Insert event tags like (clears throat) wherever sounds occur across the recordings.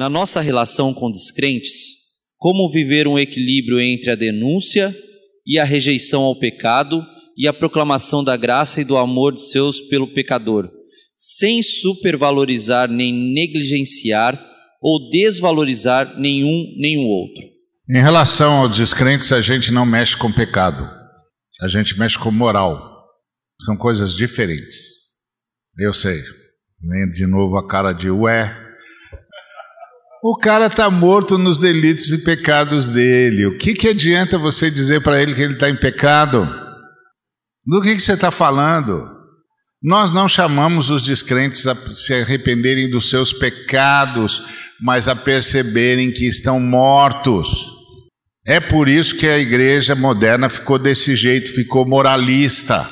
na nossa relação com descrentes, como viver um equilíbrio entre a denúncia e a rejeição ao pecado e a proclamação da graça e do amor de Deus pelo pecador, sem supervalorizar nem negligenciar ou desvalorizar nenhum nenhum outro. Em relação aos descrentes, a gente não mexe com pecado, a gente mexe com moral. São coisas diferentes. Eu sei. Vem de novo a cara de ué. O cara está morto nos delitos e pecados dele. O que, que adianta você dizer para ele que ele está em pecado? Do que, que você está falando? Nós não chamamos os descrentes a se arrependerem dos seus pecados, mas a perceberem que estão mortos. É por isso que a igreja moderna ficou desse jeito, ficou moralista.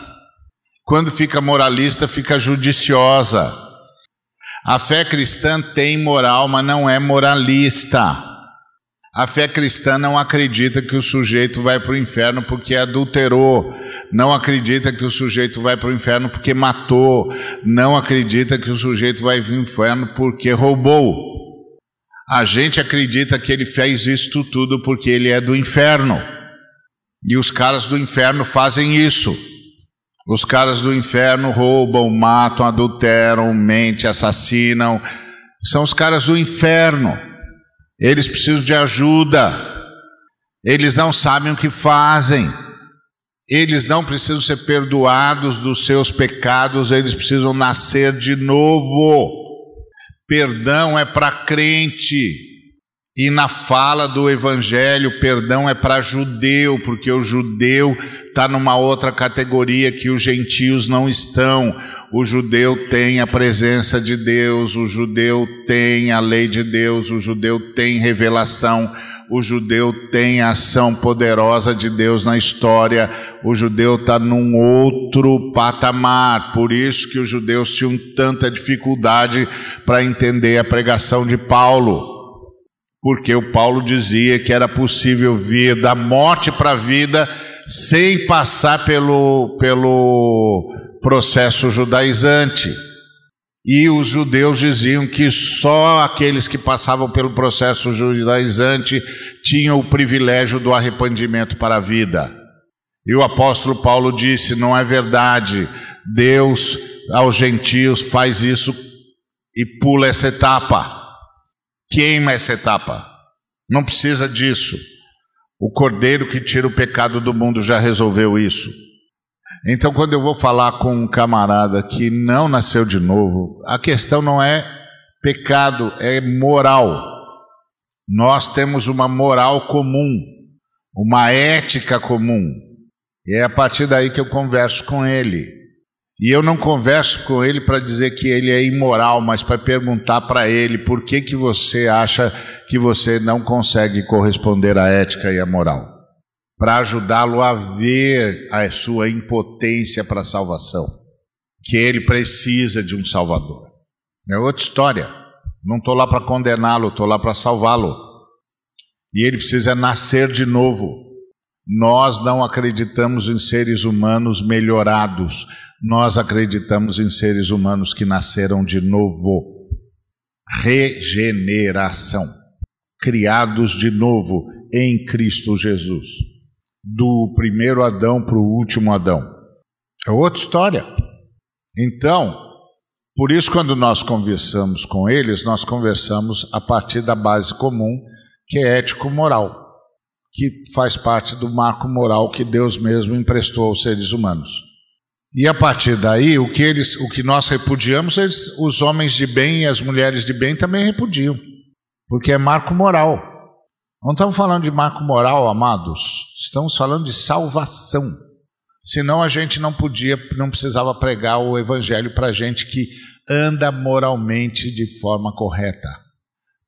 Quando fica moralista, fica judiciosa. A fé cristã tem moral, mas não é moralista. A fé cristã não acredita que o sujeito vai para o inferno porque adulterou, não acredita que o sujeito vai para o inferno porque matou, não acredita que o sujeito vai para o inferno porque roubou. A gente acredita que ele fez isto tudo porque ele é do inferno. E os caras do inferno fazem isso. Os caras do inferno roubam, matam, adulteram, mentem, assassinam. São os caras do inferno. Eles precisam de ajuda. Eles não sabem o que fazem. Eles não precisam ser perdoados dos seus pecados, eles precisam nascer de novo. Perdão é para crente. E na fala do evangelho, perdão é para judeu, porque o judeu está numa outra categoria que os gentios não estão. O judeu tem a presença de Deus, o judeu tem a lei de Deus, o judeu tem revelação, o judeu tem a ação poderosa de Deus na história, o judeu está num outro patamar, por isso que os judeus tinham tanta dificuldade para entender a pregação de Paulo, porque o Paulo dizia que era possível vir da morte para a vida sem passar pelo, pelo processo judaizante. E os judeus diziam que só aqueles que passavam pelo processo judaizante tinham o privilégio do arrependimento para a vida. E o apóstolo Paulo disse: não é verdade, Deus aos gentios faz isso e pula essa etapa, queima essa etapa. Não precisa disso. O cordeiro que tira o pecado do mundo já resolveu isso. Então, quando eu vou falar com um camarada que não nasceu de novo, a questão não é pecado, é moral. Nós temos uma moral comum, uma ética comum. E é a partir daí que eu converso com ele. E eu não converso com ele para dizer que ele é imoral, mas para perguntar para ele por que, que você acha que você não consegue corresponder à ética e à moral para ajudá-lo a ver a sua impotência para a salvação, que ele precisa de um Salvador. É outra história. Não estou lá para condená-lo, estou lá para salvá-lo. E ele precisa nascer de novo. Nós não acreditamos em seres humanos melhorados, nós acreditamos em seres humanos que nasceram de novo. Regeneração. Criados de novo em Cristo Jesus do primeiro Adão para o último Adão. É outra história. Então, por isso, quando nós conversamos com eles, nós conversamos a partir da base comum, que é ético-moral, que faz parte do marco moral que Deus mesmo emprestou aos seres humanos. E a partir daí, o que, eles, o que nós repudiamos, eles, os homens de bem e as mulheres de bem também repudiam, porque é marco moral. Não estamos falando de marco moral, amados. Estamos falando de salvação. Senão a gente não podia, não precisava pregar o evangelho para gente que anda moralmente de forma correta.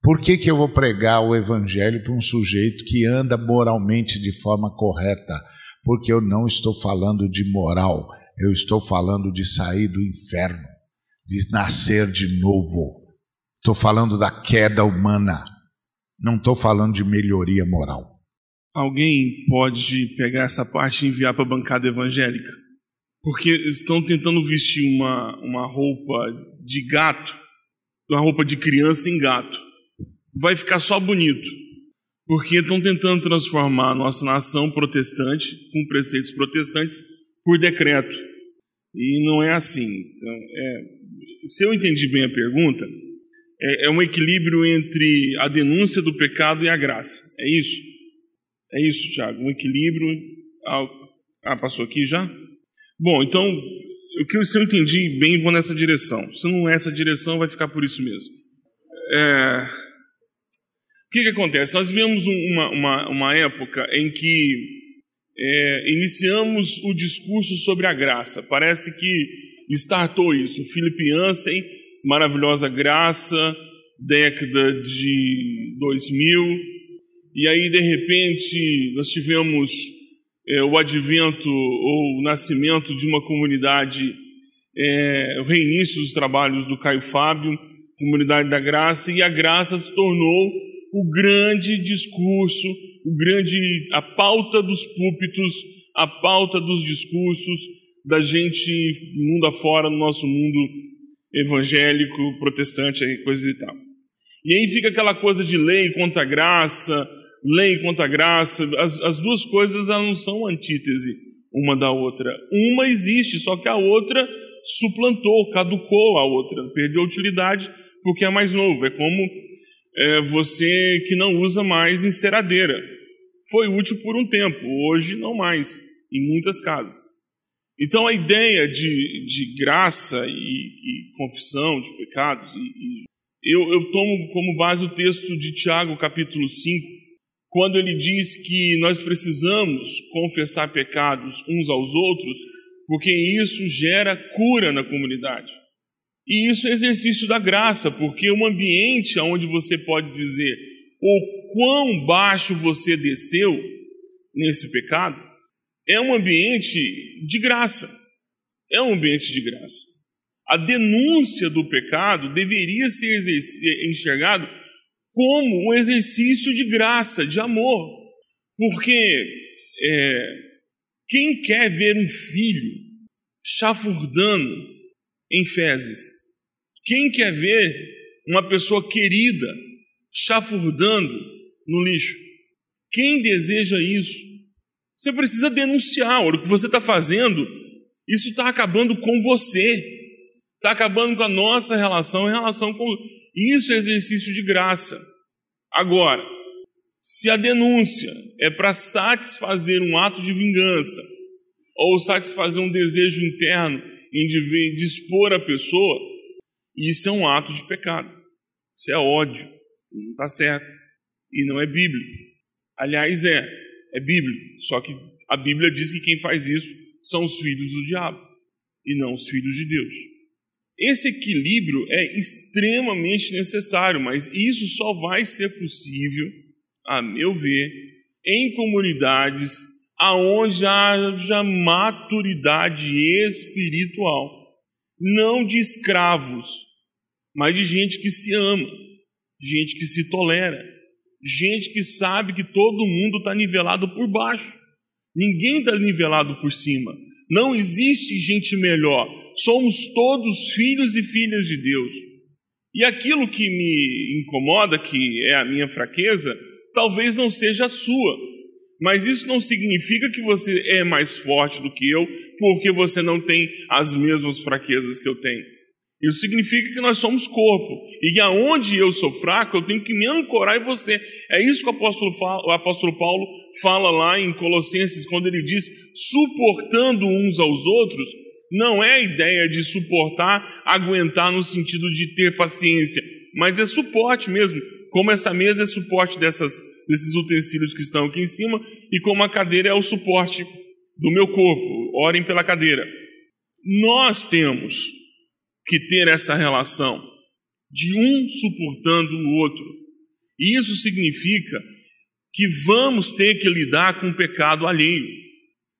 Por que, que eu vou pregar o evangelho para um sujeito que anda moralmente de forma correta? Porque eu não estou falando de moral, eu estou falando de sair do inferno, de nascer de novo. Estou falando da queda humana. Não estou falando de melhoria moral. Alguém pode pegar essa parte e enviar para a bancada evangélica? Porque estão tentando vestir uma, uma roupa de gato, uma roupa de criança em gato. Vai ficar só bonito, porque estão tentando transformar a nossa nação protestante, com preceitos protestantes, por decreto. E não é assim. Então, é, se eu entendi bem a pergunta, é, é um equilíbrio entre a denúncia do pecado e a graça. É isso? É isso, Tiago. Um equilíbrio. Ah, passou aqui já? Bom, então, o que se eu entendi bem, vou nessa direção. Se não é essa direção, vai ficar por isso mesmo. É... O que, que acontece? Nós vivemos uma, uma, uma época em que é, iniciamos o discurso sobre a graça. Parece que startou isso. Philip Ansem, maravilhosa graça, década de 2000. E aí, de repente, nós tivemos é, o advento ou o nascimento de uma comunidade, é, o reinício dos trabalhos do Caio Fábio, comunidade da graça, e a graça se tornou o grande discurso, o grande, a pauta dos púlpitos, a pauta dos discursos da gente mundo afora, no nosso mundo evangélico, protestante, coisas e tal. E aí fica aquela coisa de lei contra graça, lei contra graça, as, as duas coisas elas não são antítese uma da outra. Uma existe, só que a outra suplantou, caducou a outra, perdeu utilidade porque é mais novo. É como é, você que não usa mais enceradeira. Foi útil por um tempo, hoje não mais, em muitas casas. Então a ideia de, de graça e, e confissão de pecados, e, e eu, eu tomo como base o texto de Tiago, capítulo 5, quando ele diz que nós precisamos confessar pecados uns aos outros, porque isso gera cura na comunidade. E isso é exercício da graça, porque um ambiente onde você pode dizer o quão baixo você desceu nesse pecado, é um ambiente de graça. É um ambiente de graça. A denúncia do pecado deveria ser enxergado como um exercício de graça, de amor. Porque é, quem quer ver um filho chafurdando em fezes? Quem quer ver uma pessoa querida chafurdando no lixo? Quem deseja isso? Você precisa denunciar. O que você está fazendo, isso está acabando com você. Está acabando com a nossa relação em relação com isso é exercício de graça. Agora, se a denúncia é para satisfazer um ato de vingança ou satisfazer um desejo interno em dispor a pessoa, isso é um ato de pecado. Isso é ódio. Não está certo. E não é bíblico. Aliás, é. É bíblico. Só que a Bíblia diz que quem faz isso são os filhos do diabo e não os filhos de Deus. Esse equilíbrio é extremamente necessário, mas isso só vai ser possível, a meu ver, em comunidades aonde haja maturidade espiritual, não de escravos, mas de gente que se ama, gente que se tolera, gente que sabe que todo mundo está nivelado por baixo, ninguém está nivelado por cima. Não existe gente melhor, somos todos filhos e filhas de Deus. E aquilo que me incomoda, que é a minha fraqueza, talvez não seja a sua, mas isso não significa que você é mais forte do que eu, porque você não tem as mesmas fraquezas que eu tenho. Isso significa que nós somos corpo. E que aonde eu sou fraco, eu tenho que me ancorar em você. É isso que o apóstolo, fala, o apóstolo Paulo fala lá em Colossenses, quando ele diz: suportando uns aos outros, não é a ideia de suportar, aguentar no sentido de ter paciência, mas é suporte mesmo. Como essa mesa é suporte dessas, desses utensílios que estão aqui em cima, e como a cadeira é o suporte do meu corpo. Orem pela cadeira. Nós temos que ter essa relação de um suportando o outro. E isso significa que vamos ter que lidar com o pecado alheio.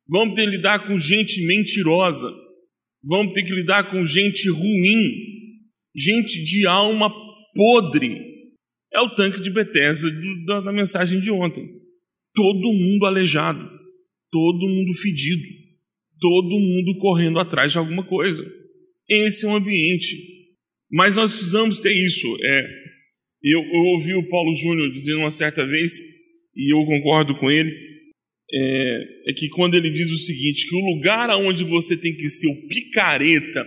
Vamos ter que lidar com gente mentirosa vamos ter que lidar com gente ruim, gente de alma podre. É o tanque de Bethesda da, da mensagem de ontem. Todo mundo aleijado, todo mundo fedido, todo mundo correndo atrás de alguma coisa. Esse é o ambiente. Mas nós precisamos ter isso. É, Eu, eu ouvi o Paulo Júnior dizendo uma certa vez, e eu concordo com ele, é, é, que quando ele diz o seguinte, que o lugar aonde você tem que ser o picareta,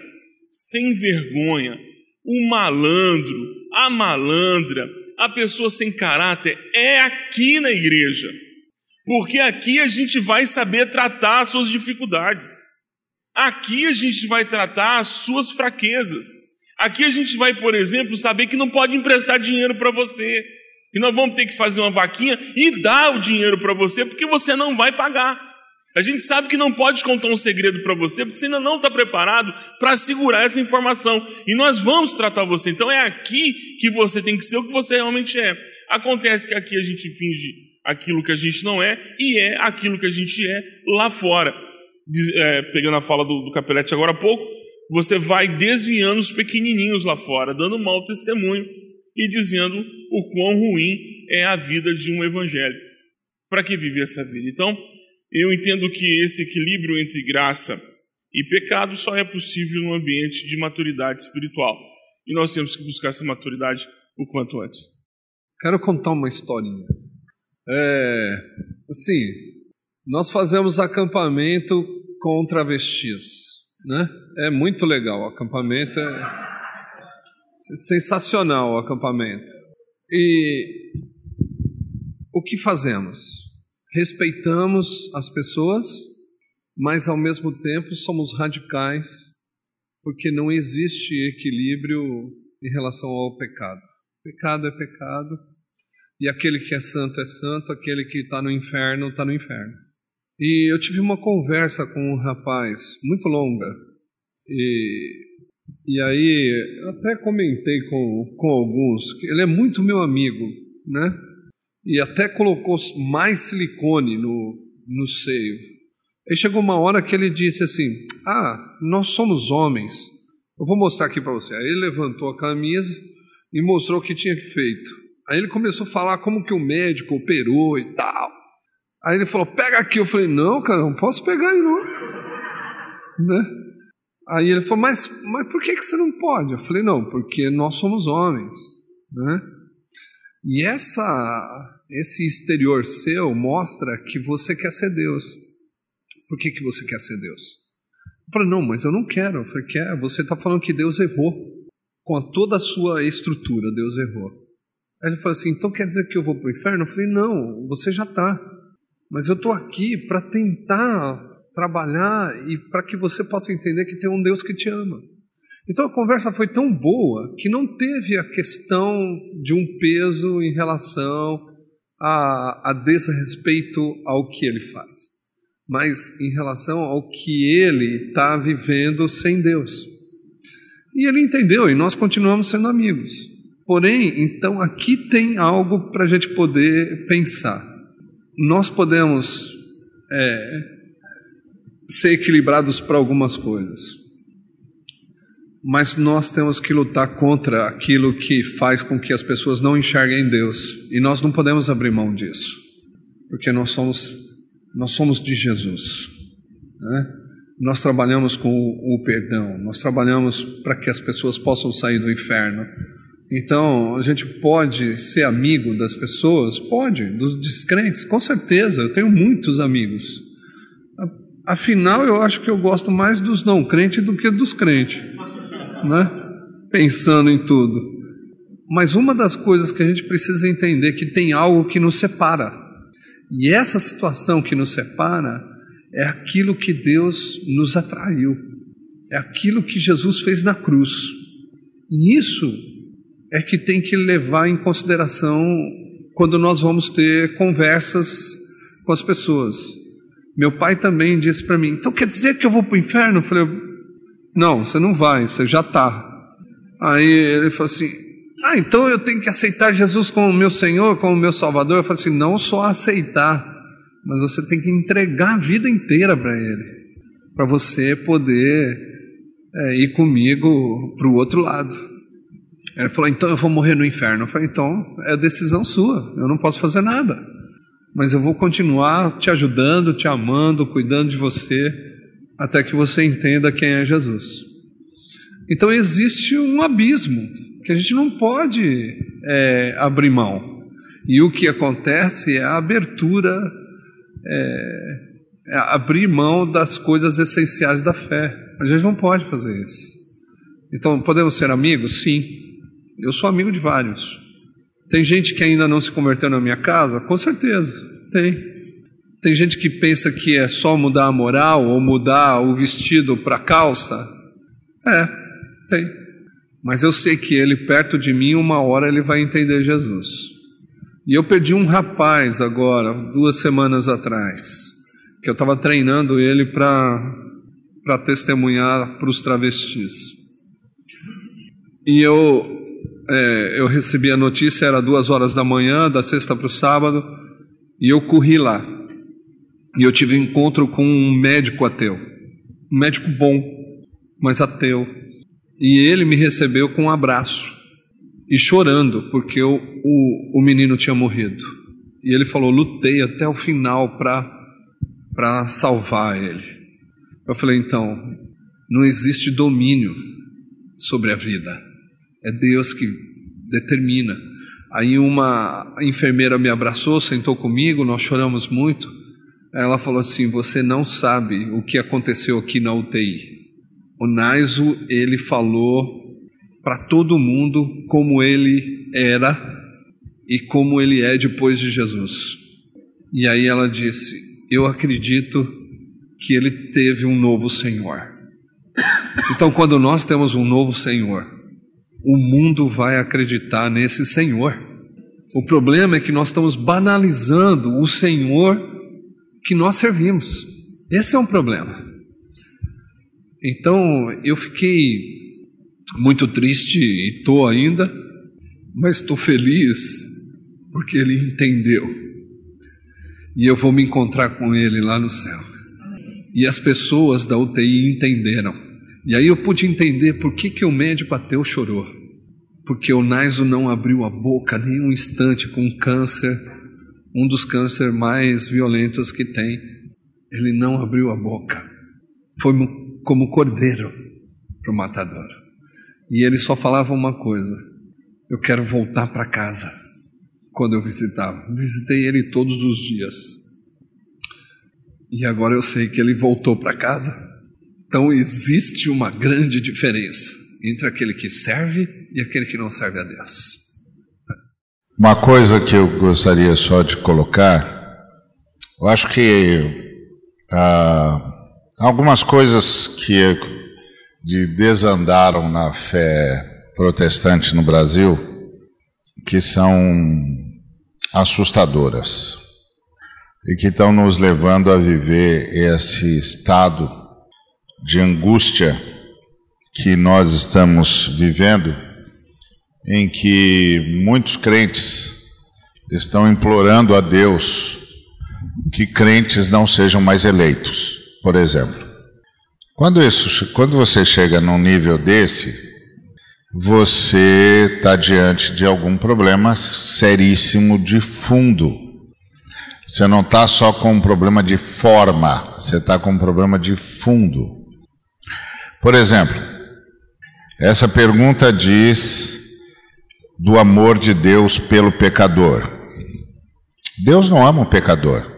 sem vergonha, o malandro, a malandra, a pessoa sem caráter, é aqui na igreja. Porque aqui a gente vai saber tratar as suas dificuldades. Aqui a gente vai tratar as suas fraquezas. Aqui a gente vai, por exemplo, saber que não pode emprestar dinheiro para você. E nós vamos ter que fazer uma vaquinha e dar o dinheiro para você, porque você não vai pagar. A gente sabe que não pode contar um segredo para você, porque você ainda não está preparado para segurar essa informação. E nós vamos tratar você. Então é aqui que você tem que ser o que você realmente é. Acontece que aqui a gente finge aquilo que a gente não é e é aquilo que a gente é lá fora. É, pegando a fala do, do Capelete agora há pouco, você vai desviando os pequenininhos lá fora, dando mau testemunho e dizendo o quão ruim é a vida de um evangelho. Para que viver essa vida? Então, eu entendo que esse equilíbrio entre graça e pecado só é possível num ambiente de maturidade espiritual. E nós temos que buscar essa maturidade o quanto antes. Quero contar uma historinha. É, assim, nós fazemos acampamento com travestis, né? É muito legal, o acampamento é sensacional o acampamento. E o que fazemos? Respeitamos as pessoas, mas ao mesmo tempo somos radicais, porque não existe equilíbrio em relação ao pecado. Pecado é pecado, e aquele que é santo é santo, aquele que está no inferno está no inferno. E eu tive uma conversa com um rapaz muito longa, e, e aí até comentei com, com alguns, que ele é muito meu amigo, né? E até colocou mais silicone no, no seio. Aí chegou uma hora que ele disse assim: Ah, nós somos homens. Eu vou mostrar aqui para você. Aí ele levantou a camisa e mostrou o que tinha feito. Aí ele começou a falar como que o médico operou e tal. Aí ele falou: pega aqui. Eu falei: não, cara, não posso pegar aí não. Né? Aí ele falou: mas, mas por que, que você não pode? Eu falei: não, porque nós somos homens. Né? E essa, esse exterior seu mostra que você quer ser Deus. Por que, que você quer ser Deus? Eu falei: não, mas eu não quero. Eu falei: quer? Você está falando que Deus errou. Com toda a sua estrutura, Deus errou. Aí ele falou assim: então quer dizer que eu vou para o inferno? Eu falei: não, você já está. Mas eu estou aqui para tentar trabalhar e para que você possa entender que tem um Deus que te ama. Então a conversa foi tão boa que não teve a questão de um peso em relação a, a desrespeito ao que ele faz, mas em relação ao que ele está vivendo sem Deus. E ele entendeu, e nós continuamos sendo amigos. Porém, então aqui tem algo para a gente poder pensar. Nós podemos é, ser equilibrados para algumas coisas, mas nós temos que lutar contra aquilo que faz com que as pessoas não enxerguem Deus, e nós não podemos abrir mão disso, porque nós somos nós somos de Jesus, né? Nós trabalhamos com o, o perdão, nós trabalhamos para que as pessoas possam sair do inferno então, a gente pode ser amigo das pessoas? Pode, dos descrentes, com certeza. Eu tenho muitos amigos. Afinal, eu acho que eu gosto mais dos não crentes do que dos crentes, né? Pensando em tudo. Mas uma das coisas que a gente precisa entender é que tem algo que nos separa. E essa situação que nos separa é aquilo que Deus nos atraiu. É aquilo que Jesus fez na cruz. E isso é que tem que levar em consideração quando nós vamos ter conversas com as pessoas. Meu pai também disse para mim: então quer dizer que eu vou para o inferno? Eu falei: não, você não vai, você já está. Aí ele falou assim: ah, então eu tenho que aceitar Jesus como meu Senhor, como meu Salvador? Eu falei assim: não só aceitar, mas você tem que entregar a vida inteira para Ele, para você poder é, ir comigo para o outro lado. Ele falou: então eu vou morrer no inferno. Eu falei: então é decisão sua, eu não posso fazer nada. Mas eu vou continuar te ajudando, te amando, cuidando de você, até que você entenda quem é Jesus. Então existe um abismo que a gente não pode é, abrir mão. E o que acontece é a abertura, é, é abrir mão das coisas essenciais da fé. A gente não pode fazer isso. Então, podemos ser amigos? Sim. Eu sou amigo de vários. Tem gente que ainda não se converteu na minha casa? Com certeza, tem. Tem gente que pensa que é só mudar a moral ou mudar o vestido para calça? É, tem. Mas eu sei que ele perto de mim, uma hora ele vai entender Jesus. E eu perdi um rapaz agora, duas semanas atrás, que eu estava treinando ele para testemunhar para os travestis. E eu, é, eu recebi a notícia, era duas horas da manhã, da sexta para o sábado, e eu corri lá. E eu tive encontro com um médico ateu, um médico bom, mas ateu. E ele me recebeu com um abraço e chorando, porque o, o, o menino tinha morrido. E ele falou: lutei até o final para salvar ele. Eu falei: então, não existe domínio sobre a vida, é Deus que determina. Aí uma enfermeira me abraçou, sentou comigo, nós choramos muito. Ela falou assim: Você não sabe o que aconteceu aqui na UTI. O Naiso, ele falou para todo mundo como ele era e como ele é depois de Jesus. E aí ela disse: Eu acredito que ele teve um novo Senhor. Então, quando nós temos um novo Senhor, o mundo vai acreditar nesse Senhor. O problema é que nós estamos banalizando o Senhor que nós servimos. Esse é um problema. Então, eu fiquei muito triste e estou ainda, mas estou feliz porque ele entendeu. E eu vou me encontrar com ele lá no céu. E as pessoas da UTI entenderam. E aí eu pude entender por que, que o médico ateu chorou. Porque o Naiso não abriu a boca nem um instante com câncer, um dos cânceres mais violentos que tem. Ele não abriu a boca. Foi como cordeiro para o matador. E ele só falava uma coisa: eu quero voltar para casa. Quando eu visitava, visitei ele todos os dias. E agora eu sei que ele voltou para casa. Então existe uma grande diferença entre aquele que serve e aquele que não serve a Deus. Uma coisa que eu gostaria só de colocar, eu acho que ah, algumas coisas que de desandaram na fé protestante no Brasil que são assustadoras e que estão nos levando a viver esse estado de angústia que nós estamos vivendo, em que muitos crentes estão implorando a Deus que crentes não sejam mais eleitos, por exemplo. Quando, isso, quando você chega num nível desse, você está diante de algum problema seríssimo de fundo. Você não está só com um problema de forma, você está com um problema de fundo. Por exemplo, essa pergunta diz do amor de Deus pelo pecador. Deus não ama o pecador,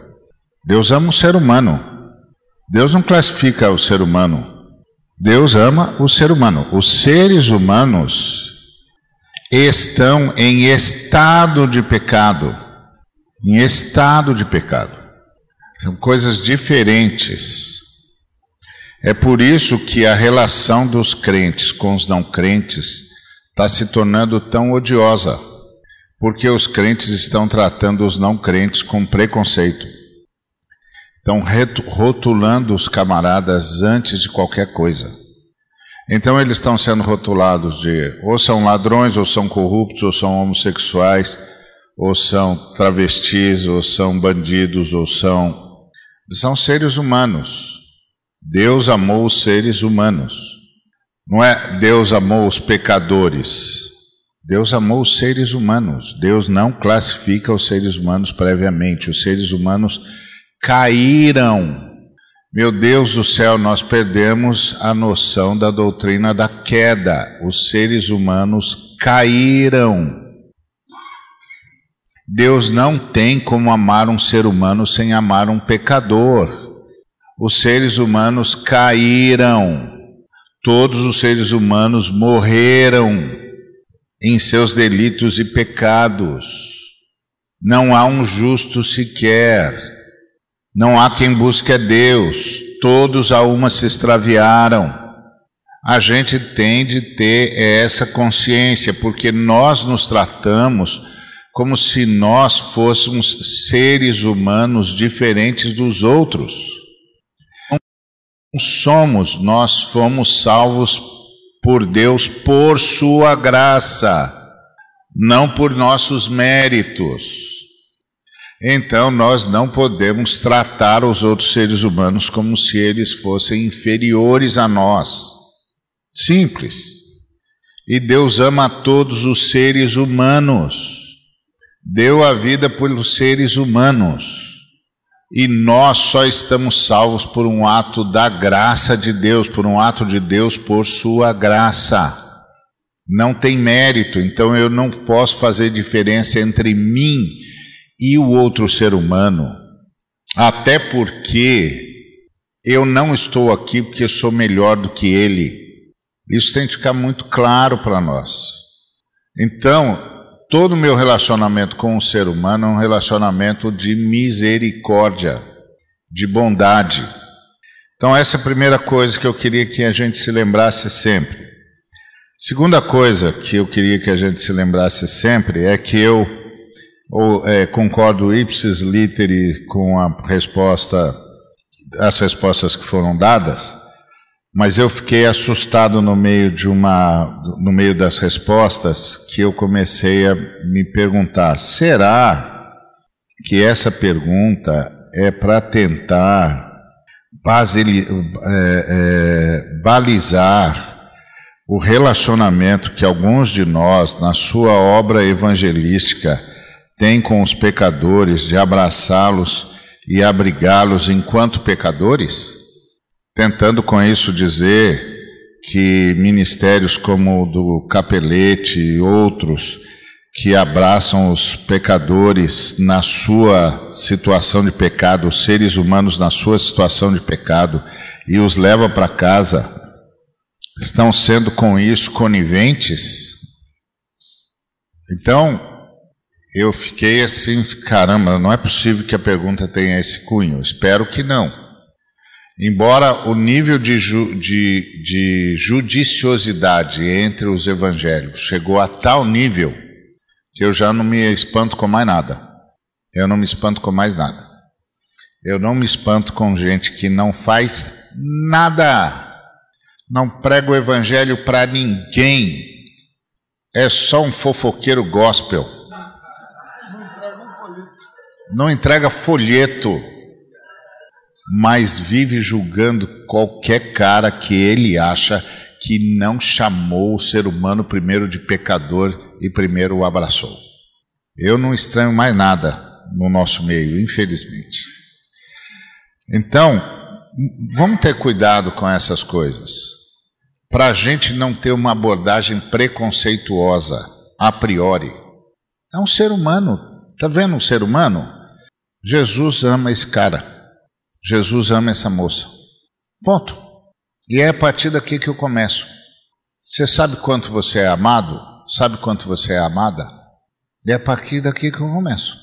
Deus ama o ser humano. Deus não classifica o ser humano. Deus ama o ser humano. Os seres humanos estão em estado de pecado. Em estado de pecado. São coisas diferentes. É por isso que a relação dos crentes com os não crentes está se tornando tão odiosa. Porque os crentes estão tratando os não crentes com preconceito. Estão rotulando os camaradas antes de qualquer coisa. Então eles estão sendo rotulados de ou são ladrões, ou são corruptos, ou são homossexuais, ou são travestis, ou são bandidos, ou são. São seres humanos. Deus amou os seres humanos. Não é Deus amou os pecadores. Deus amou os seres humanos. Deus não classifica os seres humanos previamente. Os seres humanos caíram. Meu Deus do céu, nós perdemos a noção da doutrina da queda. Os seres humanos caíram. Deus não tem como amar um ser humano sem amar um pecador. Os seres humanos caíram, todos os seres humanos morreram em seus delitos e pecados. Não há um justo sequer, não há quem busque a Deus, todos a uma se extraviaram a gente tem de ter essa consciência, porque nós nos tratamos como se nós fôssemos seres humanos diferentes dos outros. Somos, nós fomos salvos por Deus por Sua graça, não por nossos méritos. Então nós não podemos tratar os outros seres humanos como se eles fossem inferiores a nós. Simples. E Deus ama todos os seres humanos. Deu a vida pelos seres humanos. E nós só estamos salvos por um ato da graça de Deus, por um ato de Deus por sua graça. Não tem mérito, então eu não posso fazer diferença entre mim e o outro ser humano. Até porque eu não estou aqui porque sou melhor do que ele. Isso tem que ficar muito claro para nós. Então, todo o meu relacionamento com o ser humano é um relacionamento de misericórdia, de bondade. Então, essa é a primeira coisa que eu queria que a gente se lembrasse sempre. Segunda coisa que eu queria que a gente se lembrasse sempre é que eu ou, é, concordo ipsis literi com a resposta, as respostas que foram dadas mas eu fiquei assustado no meio de uma, no meio das respostas, que eu comecei a me perguntar: será que essa pergunta é para tentar é, é, balizar o relacionamento que alguns de nós, na sua obra evangelística, têm com os pecadores, de abraçá-los e abrigá-los enquanto pecadores? Tentando com isso dizer que ministérios como o do Capelete e outros que abraçam os pecadores na sua situação de pecado, os seres humanos na sua situação de pecado e os leva para casa, estão sendo com isso coniventes? Então, eu fiquei assim, caramba, não é possível que a pergunta tenha esse cunho. Espero que não. Embora o nível de, ju, de, de judiciosidade entre os evangélicos chegou a tal nível que eu já não me espanto com mais nada. Eu não me espanto com mais nada. Eu não me espanto com gente que não faz nada, não prega o evangelho para ninguém, é só um fofoqueiro gospel. Não entrega folheto mas vive julgando qualquer cara que ele acha que não chamou o ser humano primeiro de pecador e primeiro o abraçou. Eu não estranho mais nada no nosso meio, infelizmente. Então, vamos ter cuidado com essas coisas, para a gente não ter uma abordagem preconceituosa a priori. É um ser humano, tá vendo um ser humano? Jesus ama esse cara. Jesus ama essa moça. Ponto. E é a partir daqui que eu começo. Você sabe quanto você é amado? Sabe quanto você é amada? E é a partir daqui que eu começo.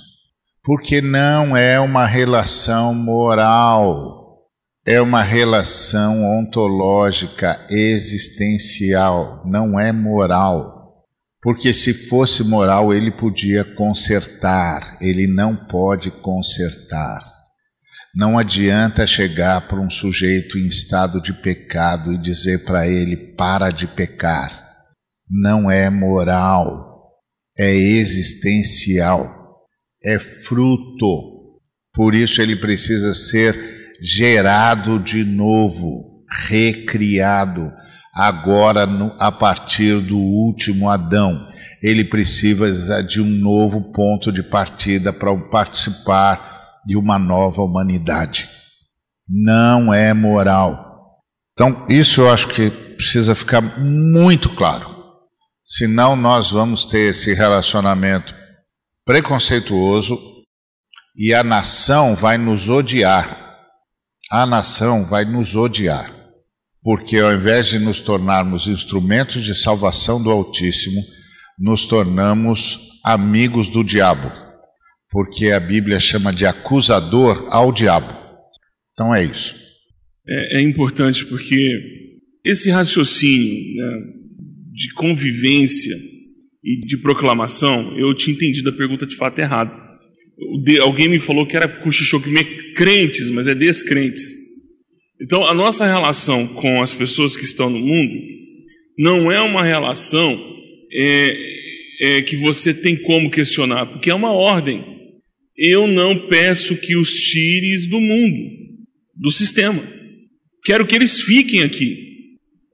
Porque não é uma relação moral, é uma relação ontológica, existencial, não é moral. Porque se fosse moral, ele podia consertar, ele não pode consertar. Não adianta chegar para um sujeito em estado de pecado e dizer para ele: para de pecar. Não é moral, é existencial, é fruto. Por isso ele precisa ser gerado de novo, recriado, agora a partir do último Adão. Ele precisa de um novo ponto de partida para participar de uma nova humanidade. Não é moral. Então, isso eu acho que precisa ficar muito claro. Senão, nós vamos ter esse relacionamento preconceituoso e a nação vai nos odiar. A nação vai nos odiar. Porque ao invés de nos tornarmos instrumentos de salvação do Altíssimo, nos tornamos amigos do diabo. Porque a Bíblia chama de acusador ao diabo. Então é isso. É, é importante porque esse raciocínio né, de convivência e de proclamação, eu tinha entendido a pergunta de fato errado. Alguém me falou que era cochichou crentes, mas é descrentes. Então, a nossa relação com as pessoas que estão no mundo não é uma relação é, é, que você tem como questionar, porque é uma ordem. Eu não peço que os tires do mundo, do sistema. Quero que eles fiquem aqui.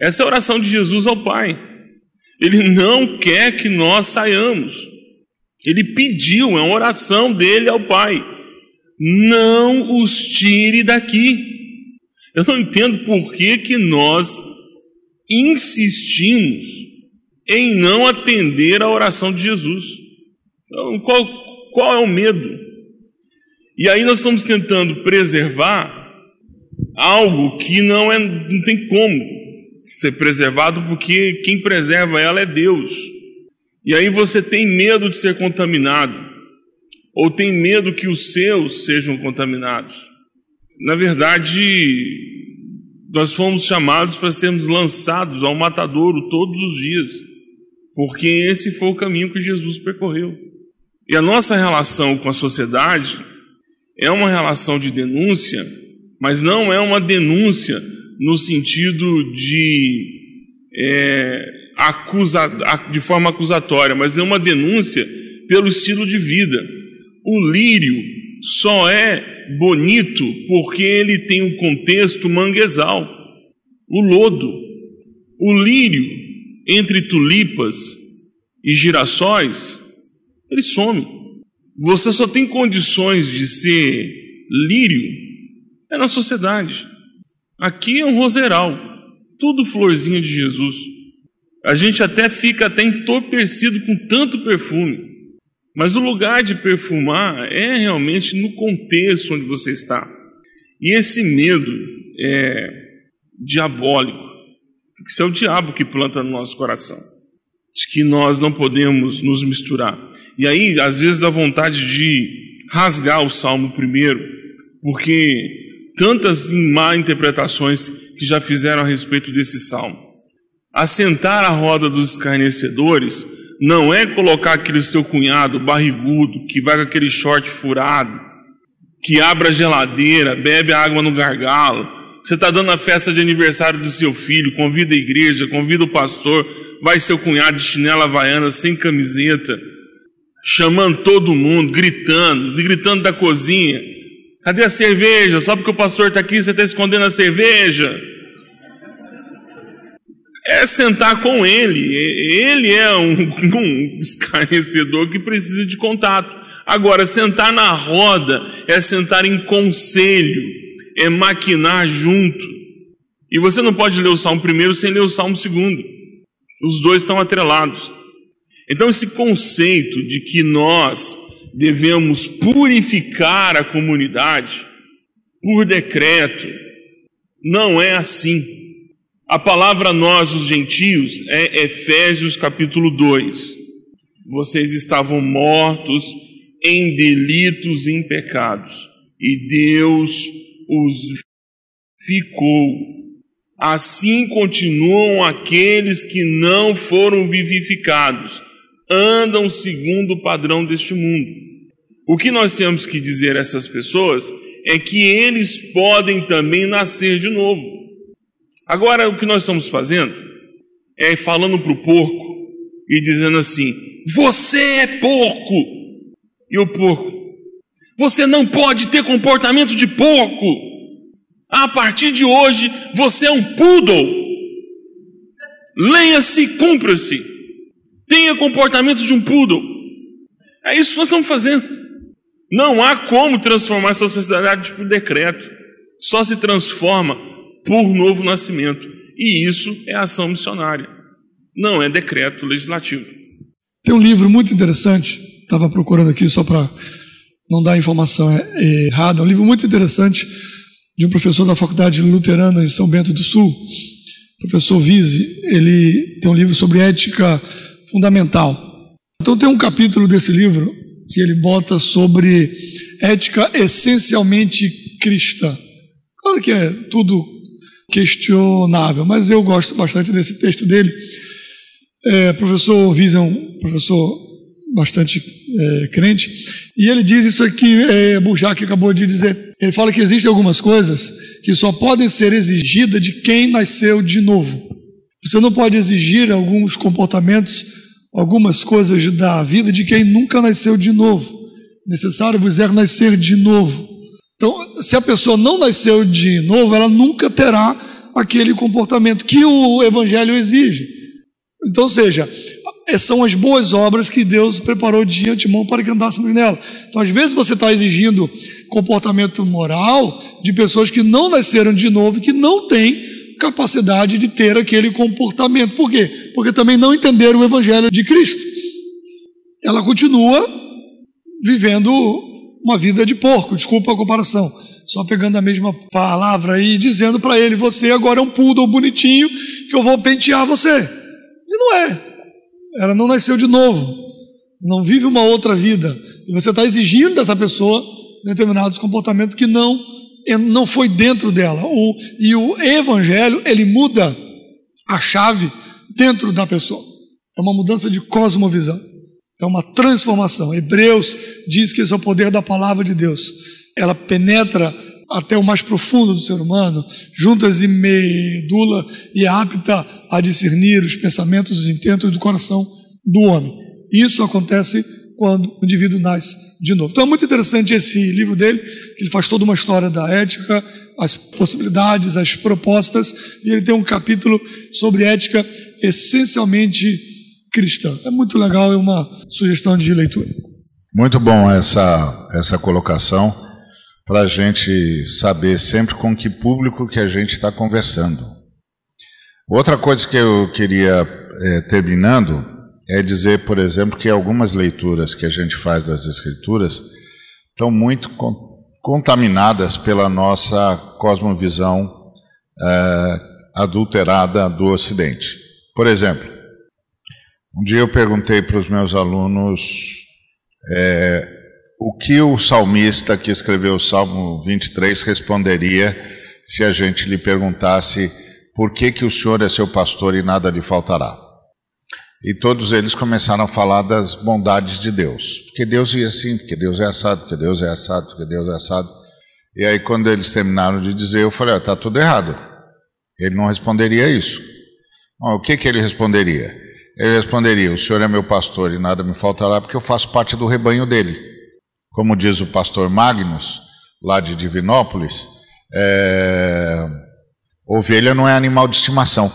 Essa é a oração de Jesus ao Pai. Ele não quer que nós saiamos. Ele pediu, é uma oração dele ao Pai. Não os tire daqui. Eu não entendo por que, que nós insistimos em não atender a oração de Jesus. Então, qual, qual é o medo? E aí nós estamos tentando preservar algo que não, é, não tem como ser preservado, porque quem preserva ela é Deus. E aí você tem medo de ser contaminado, ou tem medo que os seus sejam contaminados. Na verdade, nós fomos chamados para sermos lançados ao matadouro todos os dias, porque esse foi o caminho que Jesus percorreu. E a nossa relação com a sociedade é uma relação de denúncia, mas não é uma denúncia no sentido de é, acusa, de forma acusatória, mas é uma denúncia pelo estilo de vida. O lírio só é bonito porque ele tem um contexto manguezal. O lodo, o lírio entre tulipas e girassóis, ele some. Você só tem condições de ser lírio é na sociedade. Aqui é um roseral, tudo florzinha de Jesus. A gente até fica até entorpecido com tanto perfume. Mas o lugar de perfumar é realmente no contexto onde você está. E esse medo é diabólico, porque isso é o diabo que planta no nosso coração, de que nós não podemos nos misturar. E aí, às vezes, dá vontade de rasgar o salmo primeiro, porque tantas má interpretações que já fizeram a respeito desse salmo. Assentar a roda dos escarnecedores não é colocar aquele seu cunhado barrigudo, que vai com aquele short furado, que abre a geladeira, bebe a água no gargalo. Você está dando a festa de aniversário do seu filho, convida a igreja, convida o pastor, vai seu cunhado de chinela havaiana, sem camiseta, chamando todo mundo, gritando, gritando da cozinha. Cadê a cerveja? Só porque o pastor está aqui, você está escondendo a cerveja. É sentar com ele. Ele é um, (laughs) um escarnecedor que precisa de contato. Agora, sentar na roda é sentar em conselho, é maquinar junto. E você não pode ler o Salmo primeiro sem ler o Salmo segundo. Os dois estão atrelados. Então, esse conceito de que nós devemos purificar a comunidade por decreto. Não é assim. A palavra nós, os gentios, é Efésios capítulo 2. Vocês estavam mortos em delitos e em pecados, e Deus os ficou. Assim continuam aqueles que não foram vivificados andam segundo o padrão deste mundo. O que nós temos que dizer a essas pessoas é que eles podem também nascer de novo. Agora, o que nós estamos fazendo é falando para o porco e dizendo assim: Você é porco! E o porco, você não pode ter comportamento de porco. A partir de hoje, você é um poodle. Leia-se, cumpra-se. Tenha comportamento de um poodle. É isso que nós estamos fazendo. Não há como transformar essa sociedade por decreto. Só se transforma por novo nascimento. E isso é ação missionária. Não é decreto legislativo. Tem um livro muito interessante estava procurando aqui só para não dar informação é, errada. É um livro muito interessante de um professor da Faculdade Luterana em São Bento do Sul, professor Vise. Ele tem um livro sobre ética fundamental. Então tem um capítulo desse livro que ele bota sobre ética essencialmente cristã. Claro que é tudo questionável, mas eu gosto bastante desse texto dele. É, professor Visa é um professor bastante é, crente, e ele diz isso aqui, é, Bujac acabou de dizer. Ele fala que existem algumas coisas que só podem ser exigidas de quem nasceu de novo. Você não pode exigir alguns comportamentos, algumas coisas da vida de quem nunca nasceu de novo. Necessário vos é nascer de novo. Então, se a pessoa não nasceu de novo, ela nunca terá aquele comportamento que o Evangelho exige. Então, seja, são as boas obras que Deus preparou de antemão para que andássemos nela. Então, às vezes, você está exigindo comportamento moral de pessoas que não nasceram de novo que não têm capacidade de ter aquele comportamento. Por quê? Porque também não entenderam o Evangelho de Cristo. Ela continua vivendo uma vida de porco, desculpa a comparação. Só pegando a mesma palavra e dizendo para ele: Você agora é um poodle bonitinho que eu vou pentear você. E não é. Ela não nasceu de novo. Não vive uma outra vida. E você está exigindo dessa pessoa determinados comportamentos que não, não foi dentro dela. O, e o evangelho, ele muda a chave dentro da pessoa. É uma mudança de cosmovisão. É uma transformação. Hebreus diz que esse é o poder da palavra de Deus. Ela penetra até o mais profundo do ser humano, juntas e medula e apta a discernir os pensamentos, os intentos do coração do homem. Isso acontece quando o indivíduo nasce de novo. Então é muito interessante esse livro dele, que ele faz toda uma história da ética, as possibilidades, as propostas, e ele tem um capítulo sobre ética essencialmente cristã. É muito legal, é uma sugestão de leitura. Muito bom essa, essa colocação, para a gente saber sempre com que público que a gente está conversando. Outra coisa que eu queria, é, terminando, é dizer, por exemplo, que algumas leituras que a gente faz das Escrituras estão muito contaminadas pela nossa cosmovisão é, adulterada do Ocidente. Por exemplo, um dia eu perguntei para os meus alunos é, o que o salmista que escreveu o Salmo 23 responderia se a gente lhe perguntasse por que, que o Senhor é seu pastor e nada lhe faltará. E todos eles começaram a falar das bondades de Deus. Porque Deus ia assim, porque Deus é assado, porque Deus é assado, porque Deus é assado. E aí, quando eles terminaram de dizer, eu falei: está tudo errado. Ele não responderia isso. Bom, o que, que ele responderia? Ele responderia: O Senhor é meu pastor e nada me faltará, porque eu faço parte do rebanho dele. Como diz o pastor Magnus, lá de Divinópolis, é... ovelha não é animal de estimação.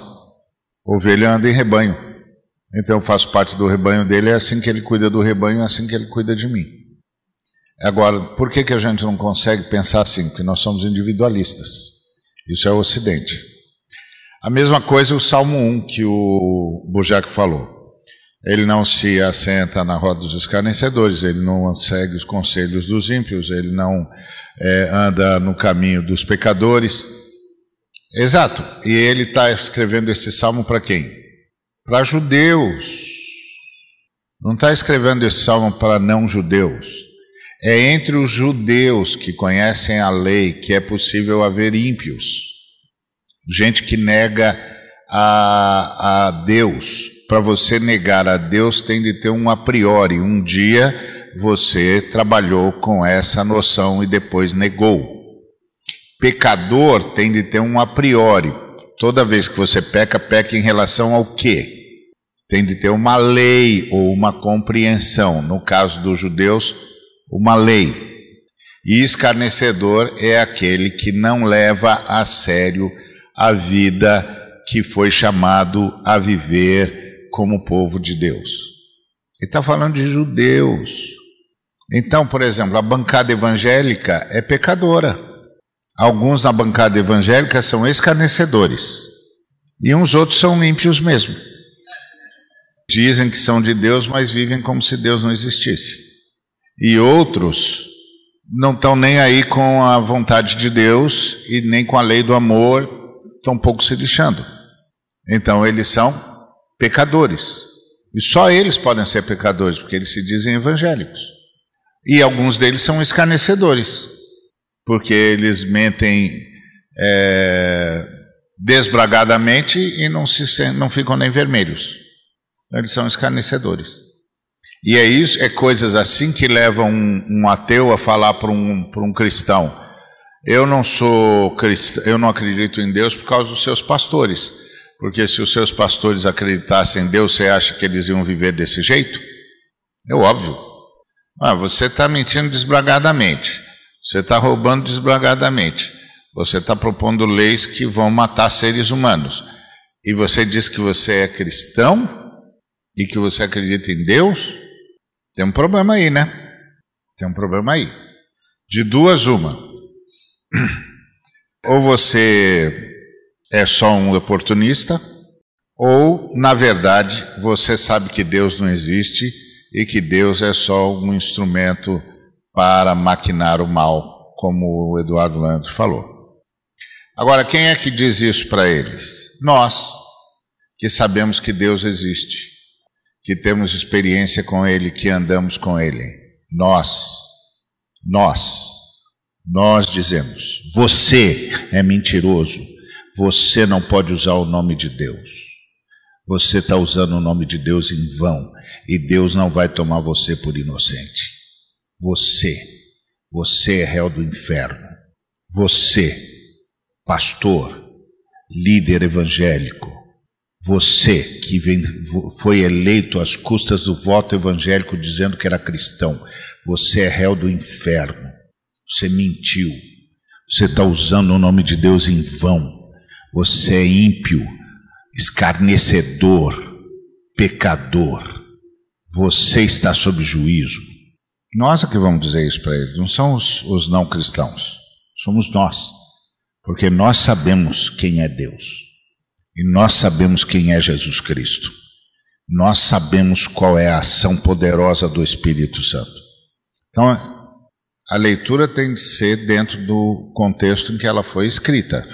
Ovelha anda em rebanho. Então eu faço parte do rebanho dele, é assim que ele cuida do rebanho, é assim que ele cuida de mim. Agora, por que, que a gente não consegue pensar assim? Porque nós somos individualistas. Isso é o Ocidente. A mesma coisa o Salmo 1 que o Bujac falou. Ele não se assenta na roda dos escarnecedores, ele não segue os conselhos dos ímpios, ele não é, anda no caminho dos pecadores. Exato. E ele está escrevendo esse salmo para quem? Para judeus. Não está escrevendo esse salmo para não judeus. É entre os judeus que conhecem a lei que é possível haver ímpios gente que nega a, a Deus. Para você negar a Deus, tem de ter um a priori. Um dia você trabalhou com essa noção e depois negou. Pecador tem de ter um a priori. Toda vez que você peca, peca em relação ao quê? Tem de ter uma lei ou uma compreensão. No caso dos judeus, uma lei. E escarnecedor é aquele que não leva a sério a vida que foi chamado a viver como povo de Deus. Ele está falando de judeus. Então, por exemplo, a bancada evangélica é pecadora. Alguns na bancada evangélica são escarnecedores. E uns outros são ímpios mesmo. Dizem que são de Deus, mas vivem como se Deus não existisse. E outros não estão nem aí com a vontade de Deus e nem com a lei do amor, um pouco se lixando. Então eles são pecadores. E só eles podem ser pecadores, porque eles se dizem evangélicos. E alguns deles são escarnecedores, porque eles mentem é, desbragadamente e não, se, não ficam nem vermelhos. Eles são escarnecedores. E é isso, é coisas assim que levam um, um ateu a falar para um, um cristão: eu não sou cristão, eu não acredito em Deus por causa dos seus pastores. Porque se os seus pastores acreditassem em Deus, você acha que eles iam viver desse jeito? É óbvio. Ah, você está mentindo desbragadamente. Você está roubando desbragadamente. Você está propondo leis que vão matar seres humanos. E você diz que você é cristão e que você acredita em Deus? Tem um problema aí, né? Tem um problema aí. De duas, uma. (clears throat) Ou você é só um oportunista, ou, na verdade, você sabe que Deus não existe e que Deus é só um instrumento para maquinar o mal, como o Eduardo Landes falou. Agora, quem é que diz isso para eles? Nós, que sabemos que Deus existe, que temos experiência com Ele, que andamos com Ele. Nós, nós, nós dizemos: você é mentiroso, você não pode usar o nome de Deus. Você está usando o nome de Deus em vão e Deus não vai tomar você por inocente. Você, você é réu do inferno. Você, pastor, líder evangélico, você que vem, foi eleito às custas do voto evangélico dizendo que era cristão, você é réu do inferno. Você mentiu. Você está usando o nome de Deus em vão. Você é ímpio, escarnecedor, pecador. Você está sob juízo. Nós é que vamos dizer isso para eles, não são os, os não cristãos, somos nós. Porque nós sabemos quem é Deus. E nós sabemos quem é Jesus Cristo. Nós sabemos qual é a ação poderosa do Espírito Santo. Então, a leitura tem de ser dentro do contexto em que ela foi escrita.